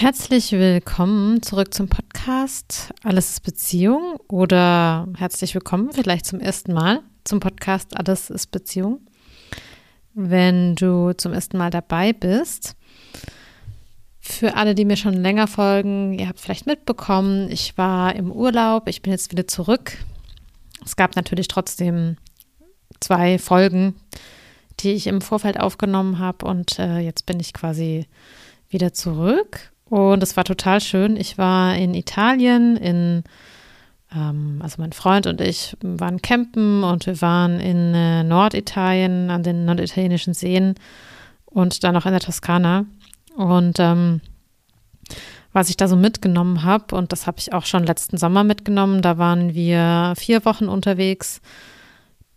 Herzlich willkommen zurück zum Podcast Alles ist Beziehung oder herzlich willkommen vielleicht zum ersten Mal zum Podcast Alles ist Beziehung. Wenn du zum ersten Mal dabei bist, für alle, die mir schon länger folgen, ihr habt vielleicht mitbekommen, ich war im Urlaub, ich bin jetzt wieder zurück. Es gab natürlich trotzdem zwei Folgen, die ich im Vorfeld aufgenommen habe und äh, jetzt bin ich quasi wieder zurück und es war total schön. Ich war in Italien, in, ähm, also mein Freund und ich waren campen und wir waren in äh, Norditalien, an den norditalienischen Seen und dann auch in der Toskana. Und ähm, was ich da so mitgenommen habe, und das habe ich auch schon letzten Sommer mitgenommen, da waren wir vier Wochen unterwegs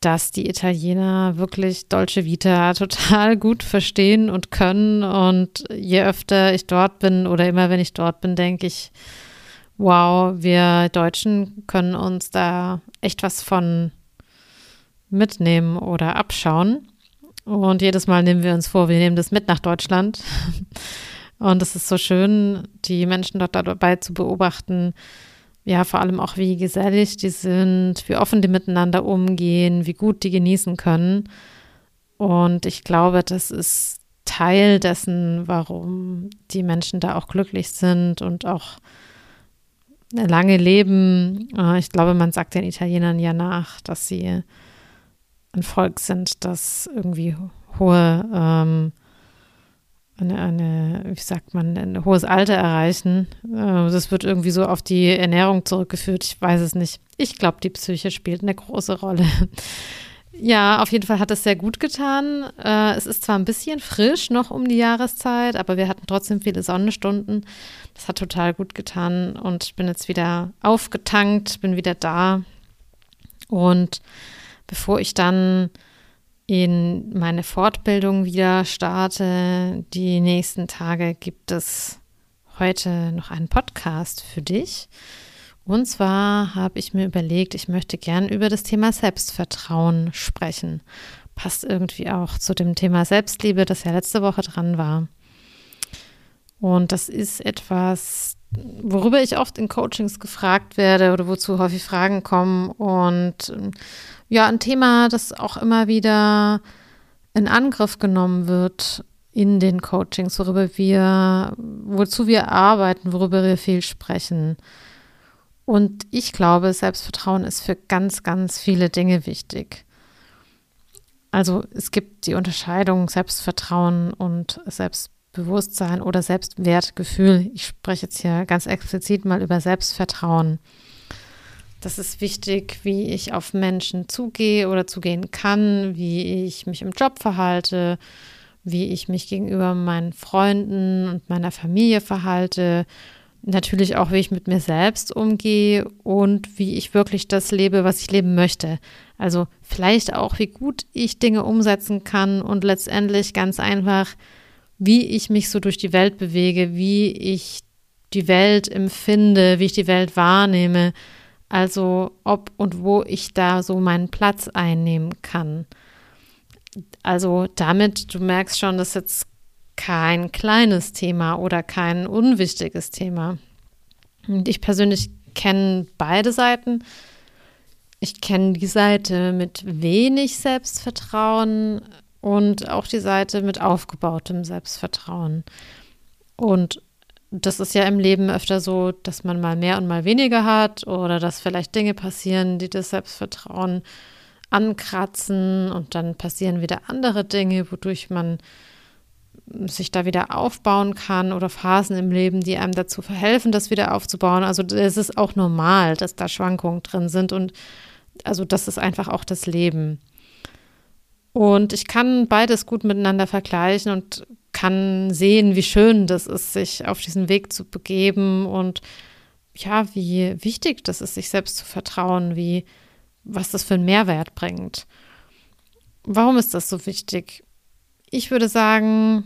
dass die Italiener wirklich Dolce Vita total gut verstehen und können. Und je öfter ich dort bin oder immer wenn ich dort bin, denke ich, wow, wir Deutschen können uns da echt was von mitnehmen oder abschauen. Und jedes Mal nehmen wir uns vor, wir nehmen das mit nach Deutschland. Und es ist so schön, die Menschen dort dabei zu beobachten, ja, vor allem auch, wie gesellig die sind, wie offen die miteinander umgehen, wie gut die genießen können. Und ich glaube, das ist Teil dessen, warum die Menschen da auch glücklich sind und auch lange leben. Äh, ich glaube, man sagt den Italienern ja nach, dass sie ein Volk sind, das irgendwie hohe ähm, eine, eine, wie sagt man, ein hohes Alter erreichen. Äh, das wird irgendwie so auf die Ernährung zurückgeführt. Ich weiß es nicht. Ich glaube, die Psyche spielt eine große Rolle. Ja, auf jeden Fall hat es sehr gut getan. Äh, es ist zwar ein bisschen frisch noch um die Jahreszeit, aber wir hatten trotzdem viele Sonnenstunden. Das hat total gut getan und ich bin jetzt wieder aufgetankt, bin wieder da. Und bevor ich dann in meine Fortbildung wieder starte. Die nächsten Tage gibt es heute noch einen Podcast für dich. Und zwar habe ich mir überlegt, ich möchte gern über das Thema Selbstvertrauen sprechen. Passt irgendwie auch zu dem Thema Selbstliebe, das ja letzte Woche dran war. Und das ist etwas, worüber ich oft in Coachings gefragt werde oder wozu häufig Fragen kommen. Und ja, ein Thema, das auch immer wieder in Angriff genommen wird in den Coachings, worüber wir, wozu wir arbeiten, worüber wir viel sprechen. Und ich glaube, Selbstvertrauen ist für ganz, ganz viele Dinge wichtig. Also es gibt die Unterscheidung Selbstvertrauen und Selbstbewusstsein oder Selbstwertgefühl. Ich spreche jetzt hier ganz explizit mal über Selbstvertrauen. Das ist wichtig, wie ich auf Menschen zugehe oder zugehen kann, wie ich mich im Job verhalte, wie ich mich gegenüber meinen Freunden und meiner Familie verhalte, natürlich auch, wie ich mit mir selbst umgehe und wie ich wirklich das lebe, was ich leben möchte. Also vielleicht auch, wie gut ich Dinge umsetzen kann und letztendlich ganz einfach, wie ich mich so durch die Welt bewege, wie ich die Welt empfinde, wie ich die Welt wahrnehme also ob und wo ich da so meinen Platz einnehmen kann. Also damit, du merkst schon, das ist jetzt kein kleines Thema oder kein unwichtiges Thema. Und ich persönlich kenne beide Seiten. Ich kenne die Seite mit wenig Selbstvertrauen und auch die Seite mit aufgebautem Selbstvertrauen. Und das ist ja im Leben öfter so, dass man mal mehr und mal weniger hat oder dass vielleicht Dinge passieren, die das Selbstvertrauen ankratzen und dann passieren wieder andere Dinge, wodurch man sich da wieder aufbauen kann oder Phasen im Leben, die einem dazu verhelfen, das wieder aufzubauen. Also es ist auch normal, dass da Schwankungen drin sind und also das ist einfach auch das Leben. Und ich kann beides gut miteinander vergleichen und kann sehen, wie schön das ist, sich auf diesen Weg zu begeben und ja, wie wichtig das ist, sich selbst zu vertrauen, wie was das für einen Mehrwert bringt. Warum ist das so wichtig? Ich würde sagen,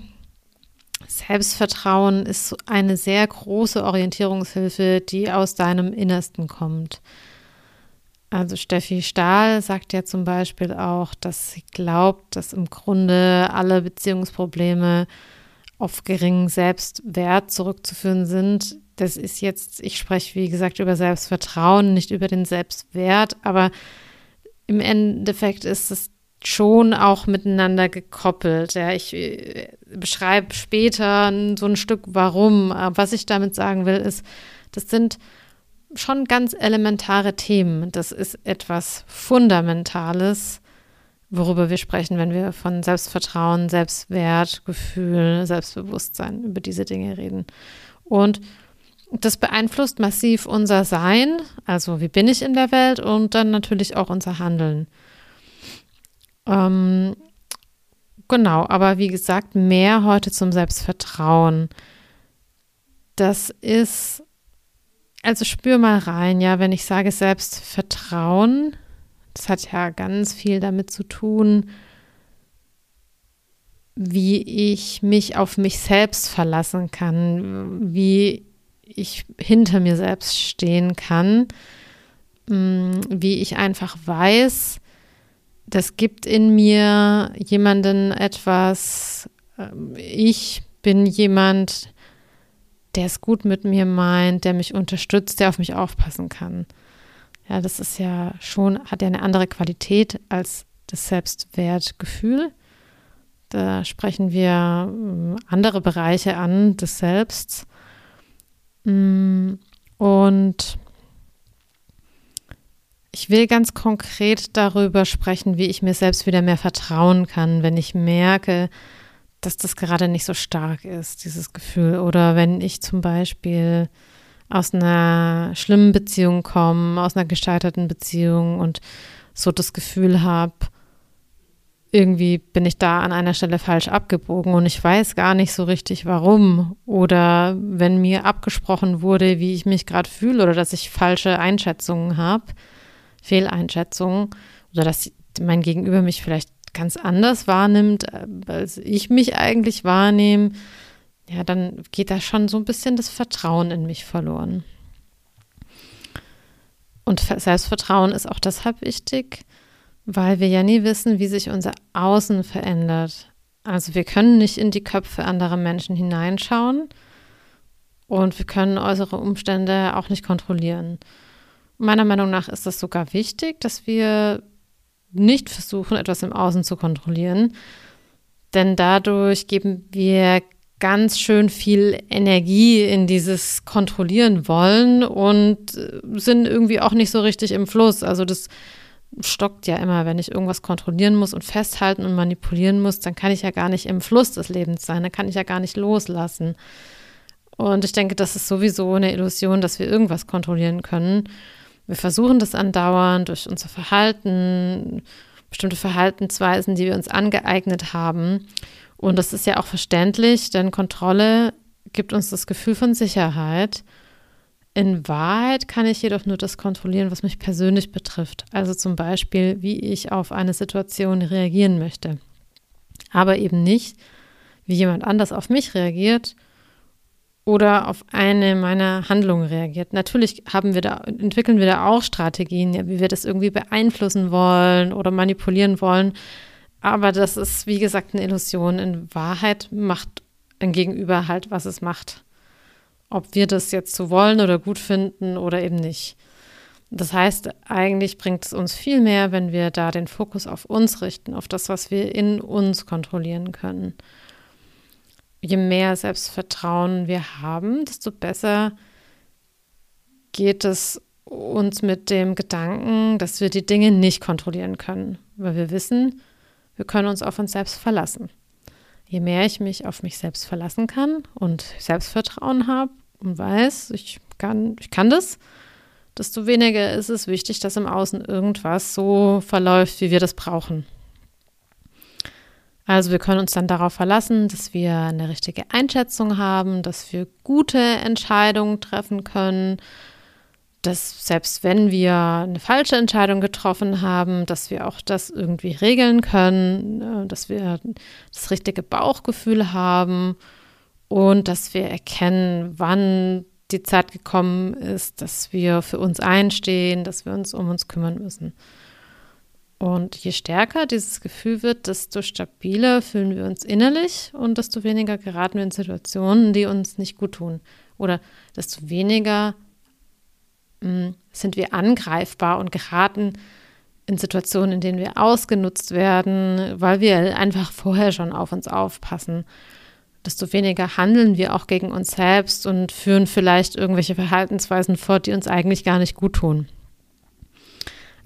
Selbstvertrauen ist eine sehr große Orientierungshilfe, die aus deinem Innersten kommt. Also Steffi Stahl sagt ja zum Beispiel auch, dass sie glaubt, dass im Grunde alle Beziehungsprobleme auf geringen Selbstwert zurückzuführen sind. Das ist jetzt, ich spreche wie gesagt über Selbstvertrauen, nicht über den Selbstwert, aber im Endeffekt ist es schon auch miteinander gekoppelt. Ja, ich äh, beschreibe später so ein Stück warum. Aber was ich damit sagen will, ist, das sind schon ganz elementare Themen. Das ist etwas Fundamentales, worüber wir sprechen, wenn wir von Selbstvertrauen, Selbstwert, Gefühl, Selbstbewusstsein über diese Dinge reden. Und das beeinflusst massiv unser Sein, also wie bin ich in der Welt und dann natürlich auch unser Handeln. Ähm, genau, aber wie gesagt, mehr heute zum Selbstvertrauen. Das ist, also spür mal rein, ja, wenn ich sage Selbstvertrauen, das hat ja ganz viel damit zu tun, wie ich mich auf mich selbst verlassen kann, wie ich hinter mir selbst stehen kann, mm, wie ich einfach weiß, das gibt in mir jemanden etwas, ähm, ich bin jemand, der es gut mit mir meint, der mich unterstützt, der auf mich aufpassen kann. Ja, das ist ja schon, hat ja eine andere Qualität als das Selbstwertgefühl. Da sprechen wir ähm, andere Bereiche an des Selbst. Mm, und ich will ganz konkret darüber sprechen, wie ich mir selbst wieder mehr vertrauen kann, wenn ich merke, dass das gerade nicht so stark ist, dieses Gefühl. Oder wenn ich zum Beispiel aus einer schlimmen Beziehung komme, aus einer gescheiterten Beziehung und so das Gefühl habe, irgendwie bin ich da an einer Stelle falsch abgebogen und ich weiß gar nicht so richtig warum. Oder wenn mir abgesprochen wurde, wie ich mich gerade fühle oder dass ich falsche Einschätzungen habe Fehleinschätzungen oder dass mein Gegenüber mich vielleicht ganz anders wahrnimmt, äh, als ich mich eigentlich wahrnehme, ja, dann geht da schon so ein bisschen das Vertrauen in mich verloren. Und Selbstvertrauen ist auch deshalb wichtig, weil wir ja nie wissen, wie sich unser Außen verändert. Also wir können nicht in die Köpfe anderer Menschen hineinschauen und wir können äußere Umstände auch nicht kontrollieren. Meiner Meinung nach ist das sogar wichtig, dass wir nicht versuchen, etwas im Außen zu kontrollieren, denn dadurch geben wir ganz schön viel Energie in dieses Kontrollieren wollen und äh, sind irgendwie auch nicht so richtig im Fluss. Also das stockt ja immer, wenn ich irgendwas kontrollieren muss und festhalten und manipulieren muss, dann kann ich ja gar nicht im Fluss des Lebens sein, dann kann ich ja gar nicht loslassen. Und ich denke, das ist sowieso eine Illusion, dass wir irgendwas kontrollieren können. Wir versuchen das andauernd durch unser Verhalten, bestimmte Verhaltensweisen, die wir uns angeeignet haben. Und das ist ja auch verständlich, denn Kontrolle gibt uns das Gefühl von Sicherheit. In Wahrheit kann ich jedoch nur das kontrollieren, was mich persönlich betrifft. Also zum Beispiel, wie ich auf eine Situation reagieren möchte. Aber eben nicht, wie jemand anders auf mich reagiert oder auf eine meiner Handlungen reagiert. Natürlich haben wir da, entwickeln wir da auch Strategien, ja, wie wir das irgendwie beeinflussen wollen oder manipulieren wollen. Aber das ist, wie gesagt, eine Illusion. In Wahrheit macht ein Gegenüber halt, was es macht. Ob wir das jetzt so wollen oder gut finden oder eben nicht. Das heißt, eigentlich bringt es uns viel mehr, wenn wir da den Fokus auf uns richten, auf das, was wir in uns kontrollieren können je mehr Selbstvertrauen wir haben, desto besser geht es uns mit dem Gedanken, dass wir die Dinge nicht kontrollieren können, weil wir wissen, wir können uns auf uns selbst verlassen. Je mehr ich mich auf mich selbst verlassen kann und Selbstvertrauen habe und weiß, ich kann, ich kann das, desto weniger ist es wichtig, dass im Außen irgendwas so verläuft, wie wir das brauchen. Also wir können uns dann darauf verlassen, dass wir eine richtige Einschätzung haben, dass wir gute Entscheidungen treffen können, dass selbst wenn wir eine falsche Entscheidung getroffen haben, dass wir auch das irgendwie regeln können, äh, dass wir das richtige Bauchgefühl haben und dass wir erkennen, wann die Zeit gekommen ist, dass wir für uns einstehen, dass wir uns um uns kümmern müssen. Und je stärker dieses Gefühl wird, desto stabiler fühlen wir uns innerlich und desto weniger geraten wir in Situationen, die uns nicht gut tun. Oder desto weniger mh, hm, sind wir angreifbar und geraten in Situationen, in denen wir ausgenutzt werden, weil wir einfach vorher schon auf uns aufpassen. Desto weniger handeln wir auch gegen uns selbst und führen vielleicht irgendwelche Verhaltensweisen fort, die uns eigentlich gar nicht gut tun.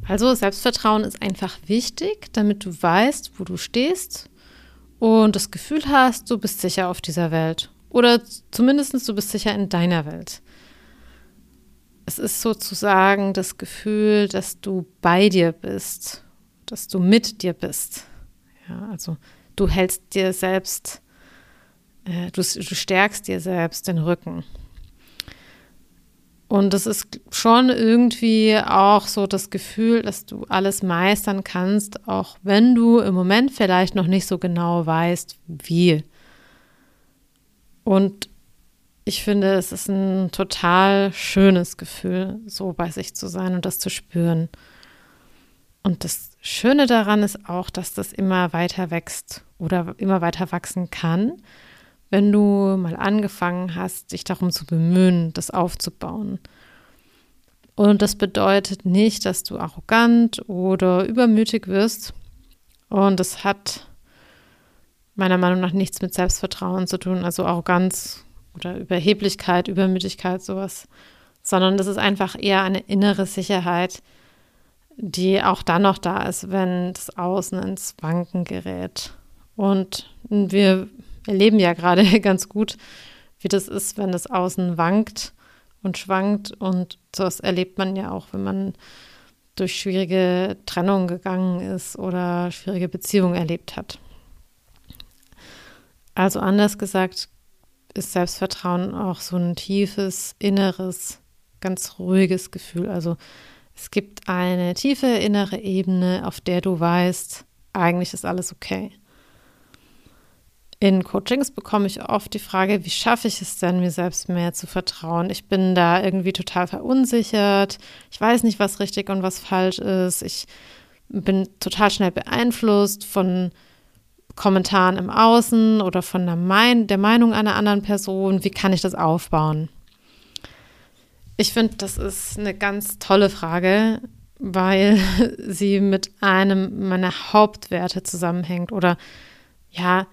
Also Selbstvertrauen ist einfach wichtig, damit du weißt, wo du stehst und das Gefühl hast, du bist sicher auf dieser Welt. Oder zumindest du bist sicher in deiner Welt. Es ist sozusagen das Gefühl, dass du bei dir bist, dass du mit dir bist. Ja, also du hältst dir selbst, äh, du, du stärkst dir selbst den Rücken. Und es ist schon irgendwie auch so das Gefühl, dass du alles meistern kannst, auch wenn du im Moment vielleicht noch nicht so genau weißt, wie. Und ich finde, es ist ein total schönes Gefühl, so bei sich zu sein und das zu spüren. Und das Schöne daran ist auch, dass das immer weiter wächst oder immer weiter wachsen kann wenn du mal angefangen hast, dich darum zu bemühen, das aufzubauen. Und das bedeutet nicht, dass du arrogant oder übermütig wirst. Und das hat meiner Meinung nach nichts mit Selbstvertrauen zu tun, also Arroganz oder Überheblichkeit, Übermütigkeit, sowas, sondern das ist einfach eher eine innere Sicherheit, die auch dann noch da ist, wenn das Außen ins Wanken gerät. Und wir erleben ja gerade ganz gut, wie das ist, wenn das Außen wankt und schwankt. Und das erlebt man ja auch, wenn man durch schwierige Trennungen gegangen ist oder schwierige Beziehungen erlebt hat. Also anders gesagt, ist Selbstvertrauen auch so ein tiefes, inneres, ganz ruhiges Gefühl. Also es gibt eine tiefe innere Ebene, auf der du weißt, eigentlich ist alles okay. In Coachings bekomme ich oft die Frage, wie schaffe ich es denn, mir selbst mehr zu vertrauen? Ich bin da irgendwie total verunsichert. Ich weiß nicht, was richtig und was falsch ist. Ich bin total schnell beeinflusst von Kommentaren im Außen oder von der, mein der Meinung einer anderen Person. Wie kann ich das aufbauen? Ich finde, das ist eine ganz tolle Frage, weil sie mit einem meiner Hauptwerte zusammenhängt oder ja,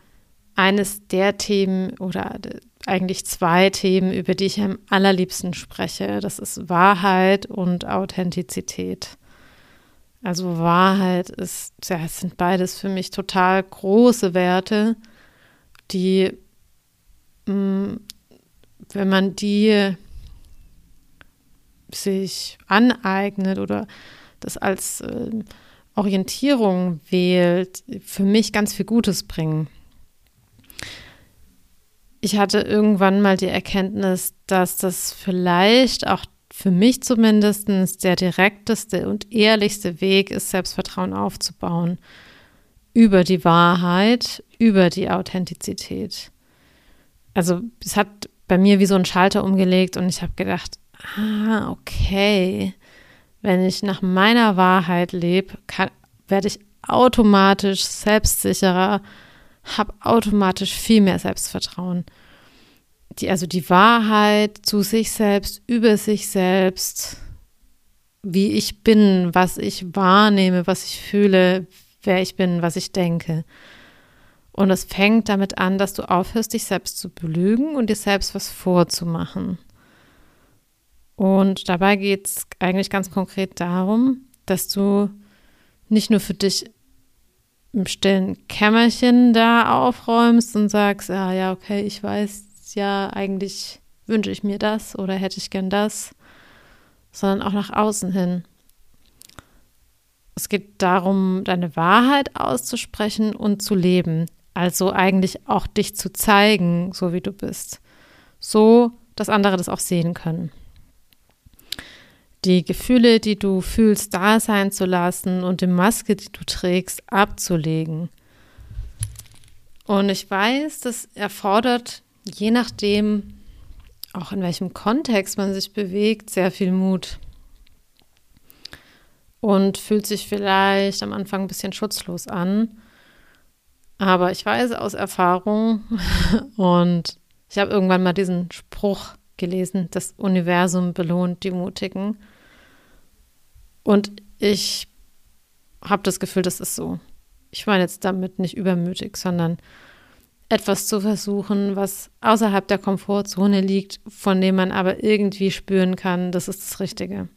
eines der Themen oder eigentlich zwei Themen, über die ich am allerliebsten spreche. Das ist Wahrheit und Authentizität. Also Wahrheit ist, ja, es sind beides für mich total große Werte, die, mm, wenn man die sich aneignet oder das als äh, Orientierung wählt, für mich ganz viel Gutes bringen ich hatte irgendwann mal die Erkenntnis, dass das vielleicht auch für mich zumindest der direkteste und ehrlichste Weg ist, Selbstvertrauen aufzubauen. Über die Wahrheit, über die Authentizität. Also es hat bei mir wie so ein Schalter umgelegt und ich habe gedacht, ah, okay, wenn ich nach meiner Wahrheit lebe, werde ich automatisch selbstsicherer, habe automatisch viel mehr Selbstvertrauen. Die, also die Wahrheit zu sich selbst, über sich selbst, wie ich bin, was ich wahrnehme, was ich fühle, wer ich bin, was ich denke. Und es fängt damit an, dass du aufhörst, dich selbst zu belügen und dir selbst was vorzumachen. Und dabei geht es eigentlich ganz konkret darum, dass du nicht nur für dich im stillen Kämmerchen da aufräumst und sagst, ah ja, okay, ich weiß ja, eigentlich wünsche ich mir das oder hätte ich gern das, sondern auch nach außen hin. Es geht darum, deine Wahrheit auszusprechen und zu leben. Also eigentlich auch dich zu zeigen, so wie du bist. So, dass andere das auch sehen können die Gefühle, die du fühlst, da sein zu lassen und die Maske, die du trägst, abzulegen. Und ich weiß, das erfordert, je nachdem, auch in welchem Kontext man sich bewegt, sehr viel Mut. und fühlt sich vielleicht am Anfang ein bisschen schutzlos an. Aber ich weiß aus Erfahrung und ich habe irgendwann mal diesen Spruch gelesen, das Universum belohnt die Mutigen. Und ich habe das Gefühl, das ist so. Ich meine jetzt damit nicht übermütig, sondern etwas zu versuchen, was außerhalb der Komfortzone liegt, von dem man aber irgendwie spüren kann, das ist das Richtige.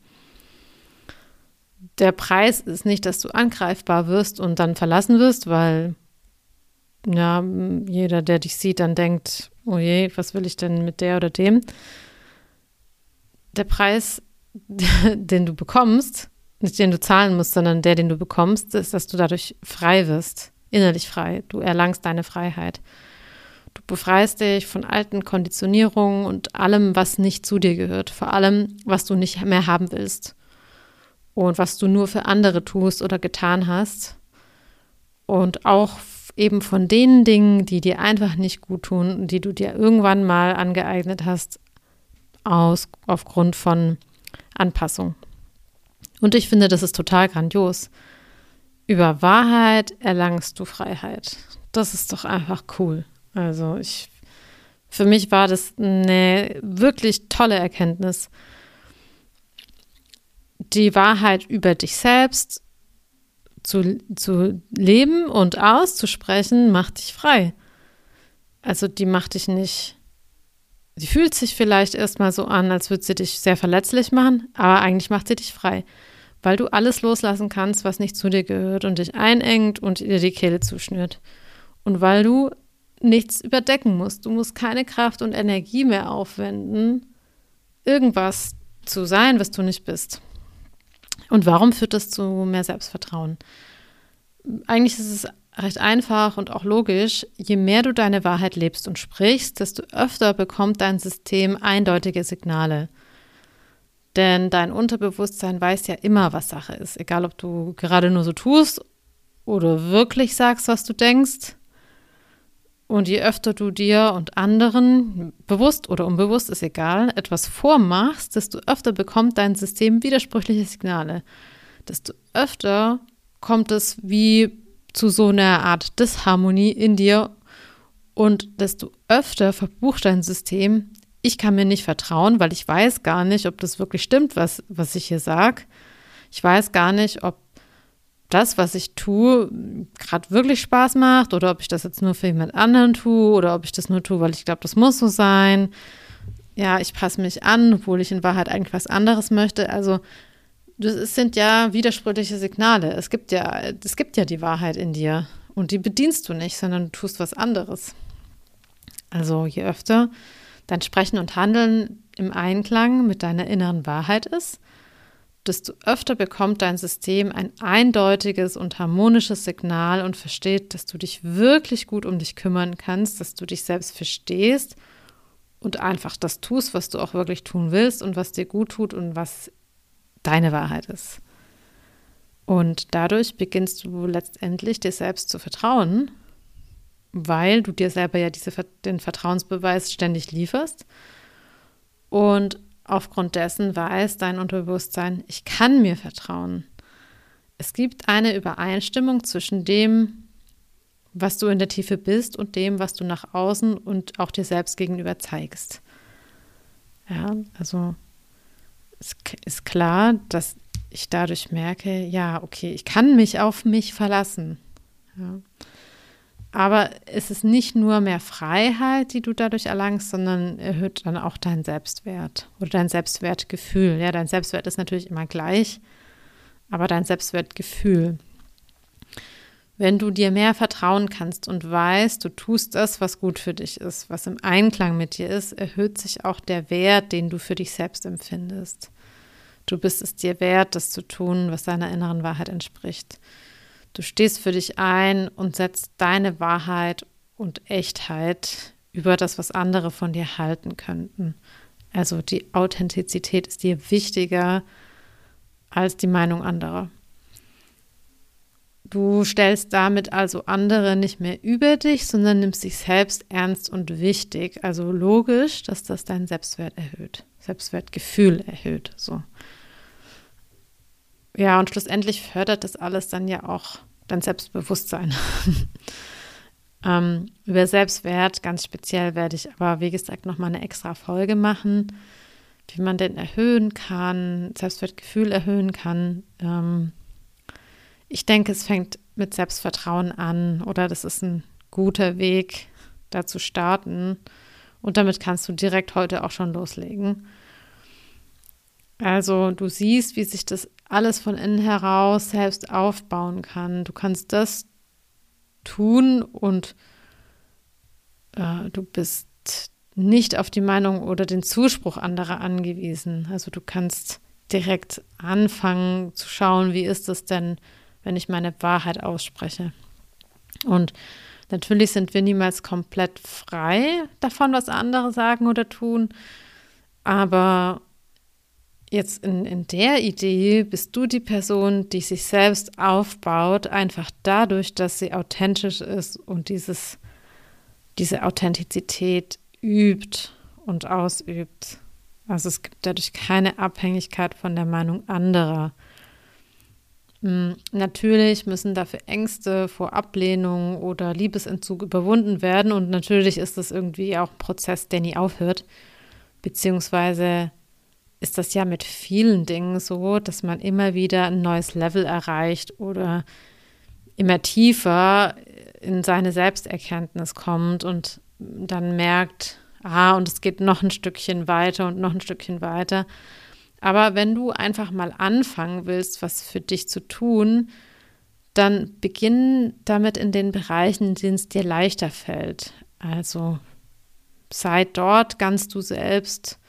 Der Preis ist nicht, dass du angreifbar wirst und dann verlassen wirst, weil ja, jeder, der dich sieht, dann denkt, oh je, was will ich denn mit der oder dem? Der Preis, den du bekommst, nicht den du zahlen musst, sondern der, den du bekommst, ist, dass du dadurch frei wirst, innerlich frei. Du erlangst deine Freiheit. Du befreist dich von alten Konditionierungen und allem, was nicht zu dir gehört, vor allem, was du nicht mehr haben willst und was du nur für andere tust oder getan hast und auch eben von den Dingen, die dir einfach nicht gut tun, die du dir irgendwann mal angeeignet hast, aus, aufgrund von Anpassung. Und ich finde, das ist total grandios. Über Wahrheit erlangst du Freiheit. Das ist doch einfach cool. Also ich, für mich war das eine wirklich tolle Erkenntnis. Die Wahrheit über dich selbst zu, zu leben und auszusprechen, macht dich frei. Also die macht dich nicht, sie fühlt sich vielleicht erstmal so an, als würde sie dich sehr verletzlich machen, aber eigentlich macht sie dich frei, weil du alles loslassen kannst, was nicht zu dir gehört und dich einengt und dir die Kehle zuschnürt. Und weil du nichts überdecken musst, du musst keine Kraft und Energie mehr aufwenden, irgendwas zu sein, was du nicht bist. Und warum führt das zu mehr Selbstvertrauen? Eigentlich ist es recht einfach und auch logisch. Je mehr du deine Wahrheit lebst und sprichst, desto öfter bekommt dein System eindeutige Signale. Denn dein Unterbewusstsein weiß ja immer, was Sache ist. Egal, ob du gerade nur so tust oder wirklich sagst, was du denkst. Und je öfter du dir und anderen, bewusst oder unbewusst, ist egal, etwas vormachst, desto öfter bekommt dein System widersprüchliche Signale. Desto öfter kommt es wie zu so einer Art Disharmonie in dir und desto öfter verbucht dein System, ich kann mir nicht vertrauen, weil ich weiß gar nicht, ob das wirklich stimmt, was, was ich hier sage. Ich weiß gar nicht, ob das, was ich tue, gerade wirklich Spaß macht oder ob ich das jetzt nur für jemand anderen tue oder ob ich das nur tue, weil ich glaube, das muss so sein. Ja, ich passe mich an, obwohl ich in Wahrheit eigentlich was anderes möchte. Also das sind ja widersprüchliche Signale. Es gibt ja, es gibt ja die Wahrheit in dir und die bedienst du nicht, sondern du tust was anderes. Also je öfter dein Sprechen und Handeln im Einklang mit deiner inneren Wahrheit ist, desto öfter bekommt dein System ein eindeutiges und harmonisches Signal und versteht, dass du dich wirklich gut um dich kümmern kannst, dass du dich selbst verstehst und einfach das tust, was du auch wirklich tun willst und was dir gut tut und was deine Wahrheit ist. Und dadurch beginnst du letztendlich dir selbst zu vertrauen, weil du dir selber ja diese, den Vertrauensbeweis ständig lieferst. Und Aufgrund dessen weiß dein Unterbewusstsein, ich kann mir vertrauen. Es gibt eine Übereinstimmung zwischen dem, was du in der Tiefe bist und dem, was du nach außen und auch dir selbst gegenüber zeigst. Ja, also es ist klar, dass ich dadurch merke, ja, okay, ich kann mich auf mich verlassen. Ja. Aber es ist nicht nur mehr Freiheit, die du dadurch erlangst, sondern erhöht dann auch deinen Selbstwert oder dein Selbstwertgefühl. Ja, dein Selbstwert ist natürlich immer gleich, aber dein Selbstwertgefühl. Wenn du dir mehr vertrauen kannst und weißt, du tust das, was gut für dich ist, was im Einklang mit dir ist, erhöht sich auch der Wert, den du für dich selbst empfindest. Du bist es dir wert, das zu tun, was deiner inneren Wahrheit entspricht. Du stehst für dich ein und setzt deine Wahrheit und Echtheit über das, was andere von dir halten könnten. Also die Authentizität ist dir wichtiger als die Meinung anderer. Du stellst damit also andere nicht mehr über dich, sondern nimmst dich selbst ernst und wichtig. Also logisch, dass das dein Selbstwert erhöht, Selbstwertgefühl erhöht. So Ja, und schlussendlich fördert das alles dann ja auch dein Selbstbewusstsein. ähm, über Selbstwert ganz speziell werde ich aber, wie gesagt, nochmal eine extra Folge machen, wie man den erhöhen kann, Selbstwertgefühl erhöhen kann. Ähm, ich denke, es fängt mit Selbstvertrauen an oder das ist ein guter Weg, da zu starten. Und damit kannst du direkt heute auch schon loslegen. Also du siehst, wie sich das alles von innen heraus selbst aufbauen kann. Du kannst das tun und äh, du bist nicht auf die Meinung oder den Zuspruch anderer angewiesen. Also du kannst direkt anfangen zu schauen, wie ist es denn, wenn ich meine Wahrheit ausspreche. Und natürlich sind wir niemals komplett frei davon, was andere sagen oder tun, aber jetzt in, in der Idee bist du die Person, die sich selbst aufbaut, einfach dadurch, dass sie authentisch ist und dieses, diese Authentizität übt und ausübt. Also es gibt dadurch keine Abhängigkeit von der Meinung anderer. Hm, natürlich müssen dafür Ängste vor Ablehnung oder Liebesentzug überwunden werden und natürlich ist das irgendwie auch ein Prozess, der nie aufhört, beziehungsweise ist das ja mit vielen Dingen so, dass man immer wieder ein neues Level erreicht oder immer tiefer in seine Selbsterkenntnis kommt und dann merkt, ah, und es geht noch ein Stückchen weiter und noch ein Stückchen weiter. Aber wenn du einfach mal anfangen willst, was für dich zu tun, dann beginn damit in den Bereichen, in denen es dir leichter fällt. Also sei dort ganz du selbst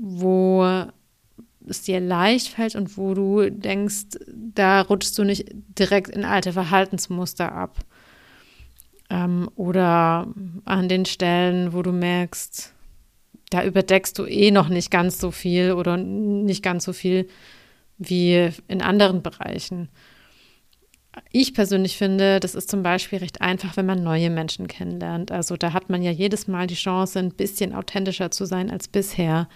wo es dir leicht fällt und wo du denkst, da rutschst du nicht direkt in alte Verhaltensmuster ab. Ähm, oder an den Stellen, wo du merkst, da überdeckst du eh noch nicht ganz so viel oder nicht ganz so viel wie in anderen Bereichen. Ich persönlich finde, das ist zum Beispiel recht einfach, wenn man neue Menschen kennenlernt. Also da hat man ja jedes Mal die Chance, ein bisschen authentischer zu sein als bisher.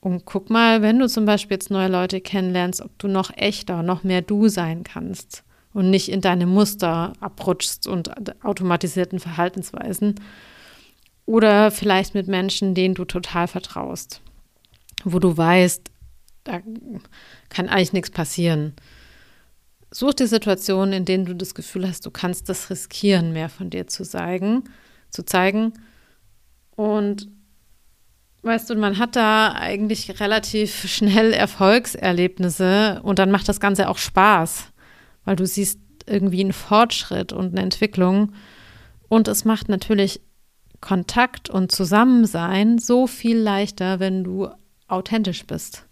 Und guck mal, wenn du zum Beispiel jetzt neue Leute kennenlernst, ob du noch echter, noch mehr du sein kannst und nicht in deine Muster abrutschst und automatisierten Verhaltensweisen. Oder vielleicht mit Menschen, denen du total vertraust, wo du weißt, da kann eigentlich nichts passieren. Such dir Situationen, in denen du das Gefühl hast, du kannst das riskieren, mehr von dir zu zeigen, zu zeigen. Und Weißt du, man hat da eigentlich relativ schnell Erfolgserlebnisse und dann macht das Ganze auch Spaß, weil du siehst irgendwie einen Fortschritt und eine Entwicklung. Und es macht natürlich Kontakt und Zusammensein so viel leichter, wenn du authentisch bist.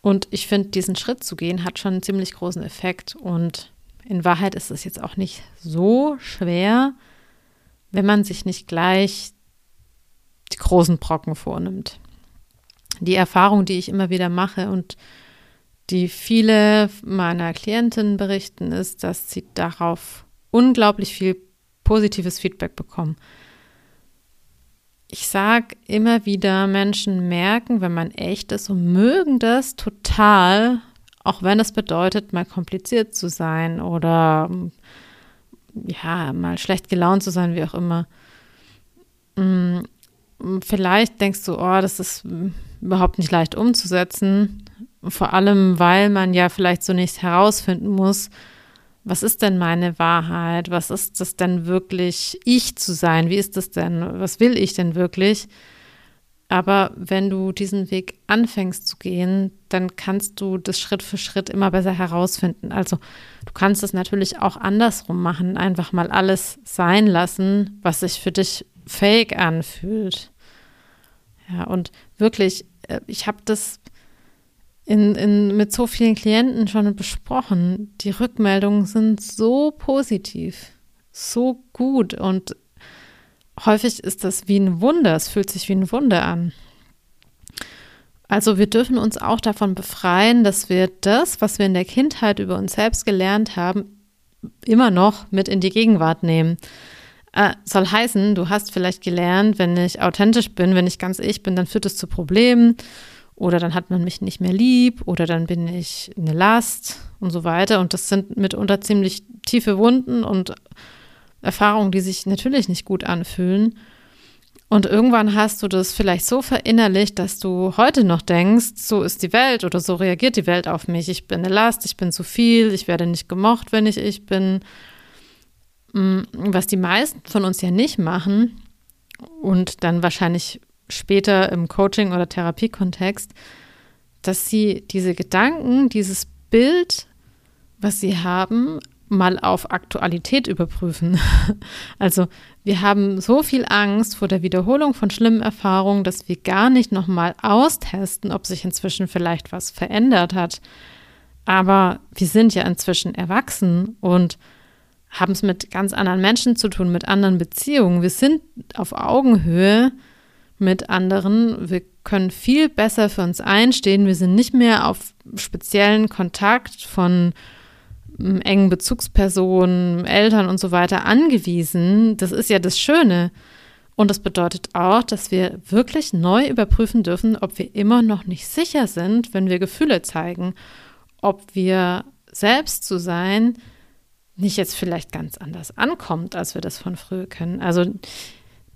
Und ich finde, diesen Schritt zu gehen, hat schon einen ziemlich großen Effekt. Und in Wahrheit ist es jetzt auch nicht so schwer, wenn man sich nicht gleich die großen Brocken vornimmt. Die Erfahrung, die ich immer wieder mache und die viele meiner Klientinnen berichten, ist, dass sie darauf unglaublich viel positives Feedback bekommen. Ich sage immer wieder, Menschen merken, wenn man echt ist und mögen das total, auch wenn es bedeutet, mal kompliziert zu sein oder ja, mal schlecht gelaunt zu sein, wie auch immer. Mm, vielleicht denkst du, oh, das ist überhaupt nicht leicht umzusetzen. Vor allem, weil man ja vielleicht zunächst herausfinden muss, was ist denn meine Wahrheit? Was ist das denn wirklich, ich zu sein? Wie ist das denn? Was will ich denn wirklich? Aber wenn du diesen Weg anfängst zu gehen, dann kannst du das Schritt für Schritt immer besser herausfinden. Also du kannst es natürlich auch andersrum machen, einfach mal alles sein lassen, was sich für dich fake anfühlt. Ja, und wirklich, äh, ich habe das in, in, mit so vielen Klienten schon besprochen. Die Rückmeldungen sind so positiv, so gut und häufig ist das wie ein Wunder. Es fühlt sich wie ein Wunder an. Also wir dürfen uns auch davon befreien, dass wir das, was wir in der Kindheit über uns selbst gelernt haben, immer noch mit in die Gegenwart nehmen. Äh, soll heißen, du hast vielleicht gelernt, wenn ich authentisch bin, wenn ich ganz ich bin, dann führt es zu Problemen. oder dann hat man mich nicht mehr lieb oder dann bin ich eine Last und so weiter. Und das sind mitunter ziemlich tiefe Wunden und Erfahrungen, die sich natürlich nicht gut anfühlen. Und irgendwann hast du das vielleicht so verinnerlicht, dass du heute noch denkst, so ist die Welt oder so reagiert die Welt auf mich. Ich bin eine Last, ich bin zu viel, ich werde nicht gemocht, wenn ich ich bin. Mm, was die meisten von uns ja nicht machen und dann wahrscheinlich später im Coaching- oder Therapiekontext, dass sie diese Gedanken, dieses Bild, was sie haben, mal auf Aktualität überprüfen. Also wir haben so viel Angst vor der Wiederholung von schlimmen Erfahrungen, dass wir gar nicht nochmal austesten, ob sich inzwischen vielleicht was verändert hat. Aber wir sind ja inzwischen erwachsen und haben es mit ganz anderen Menschen zu tun, mit anderen Beziehungen. Wir sind auf Augenhöhe mit anderen. Wir können viel besser für uns einstehen. Wir sind nicht mehr auf speziellen Kontakt von engen Bezugspersonen, Eltern und so weiter angewiesen. Das ist ja das Schöne. Und das bedeutet auch, dass wir wirklich neu überprüfen dürfen, ob wir immer noch nicht sicher sind, wenn wir Gefühle zeigen, ob wir selbst zu sein nicht jetzt vielleicht ganz anders ankommt, als wir das von früher kennen. Also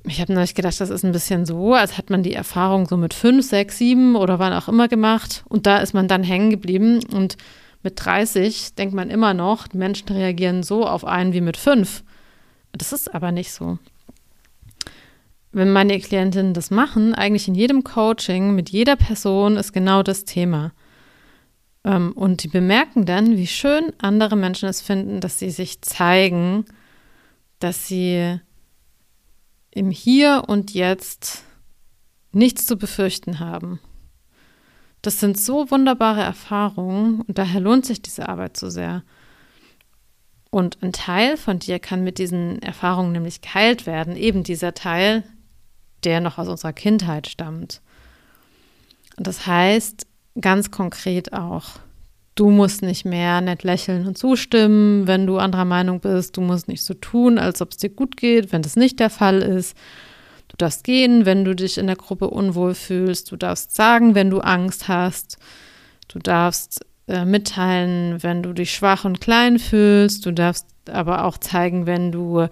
ich habe neulich gedacht, das ist ein bisschen so, als hat man die Erfahrung so mit fünf, sechs, sieben oder wann auch immer gemacht und da ist man dann hängen geblieben und mit 30 denkt man immer noch, Menschen reagieren so auf einen wie mit fünf. Das ist aber nicht so. Wenn meine Klientinnen das machen, eigentlich in jedem Coaching mit jeder Person ist genau das Thema. Ähm, und die bemerken dann, wie schön andere Menschen es finden, dass sie sich zeigen, dass sie im Hier und Jetzt nichts zu befürchten haben. Das sind so wunderbare Erfahrungen und daher lohnt sich diese Arbeit so sehr. Und ein Teil von dir kann mit diesen Erfahrungen nämlich geheilt werden, eben dieser Teil, der noch aus unserer Kindheit stammt. Und das heißt ganz konkret auch, du musst nicht mehr nett lächeln und zustimmen, wenn du anderer Meinung bist. Du musst nicht so tun, als ob es dir gut geht, wenn das nicht der Fall ist. Du darfst gehen, wenn du dich in der Gruppe unwohl fühlst. Du darfst sagen, wenn du Angst hast. Du darfst äh, mitteilen, wenn du dich schwach und klein fühlst. Du darfst aber auch zeigen, wenn du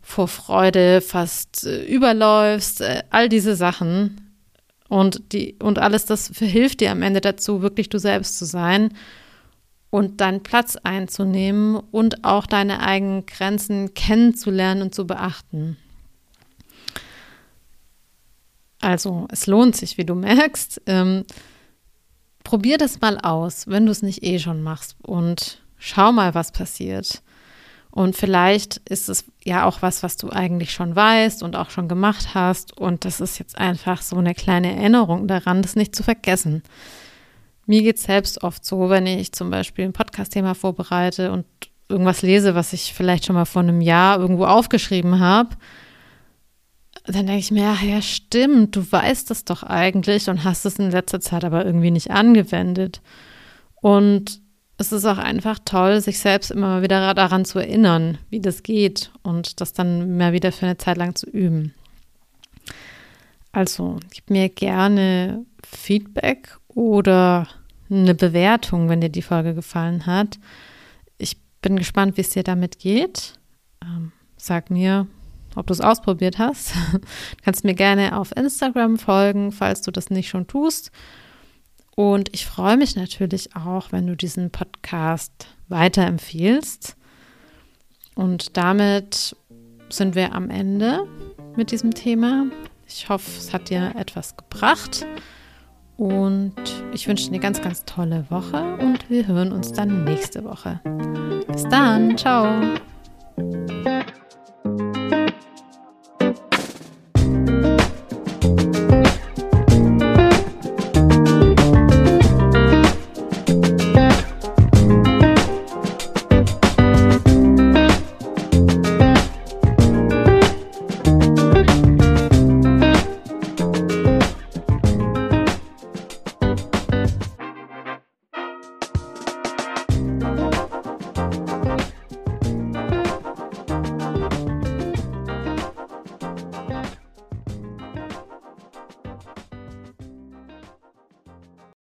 vor Freude fast äh, überläufst. Äh, all diese Sachen. Und, die, und alles das verhilft dir am Ende dazu, wirklich du selbst zu sein und deinen Platz einzunehmen und auch deine eigenen Grenzen kennenzulernen und zu beachten. Also es lohnt sich, wie du merkst. Ähm, probier das mal aus, wenn du es nicht eh schon machst und schau mal, was passiert. Und vielleicht ist es ja auch was, was du eigentlich schon weißt und auch schon gemacht hast. Und das ist jetzt einfach so eine kleine Erinnerung daran, das nicht zu vergessen. Mir geht es selbst oft so, wenn ich zum Beispiel ein Podcast-Thema vorbereite und irgendwas lese, was ich vielleicht schon mal vor einem Jahr irgendwo aufgeschrieben habe dann denke ich mir, ach ja, stimmt, du weißt das doch eigentlich und hast es in letzter Zeit aber irgendwie nicht angewendet. Und es ist auch einfach toll, sich selbst immer wieder daran zu erinnern, wie das geht und das dann mal wieder für eine Zeit lang zu üben. Also, gib mir gerne Feedback oder eine Bewertung, wenn dir die Folge gefallen hat. Ich bin gespannt, wie es dir damit geht. Ähm, sag mir, ob du es ausprobiert hast. Du kannst mir gerne auf Instagram folgen, falls du das nicht schon tust. Und ich freue mich natürlich auch, wenn du diesen Podcast weiterempfiehlst. Und damit sind wir am Ende mit diesem Thema. Ich hoffe, es hat dir etwas gebracht. Und ich wünsche dir eine ganz, ganz tolle Woche und wir hören uns dann nächste Woche. Bis dann, ciao.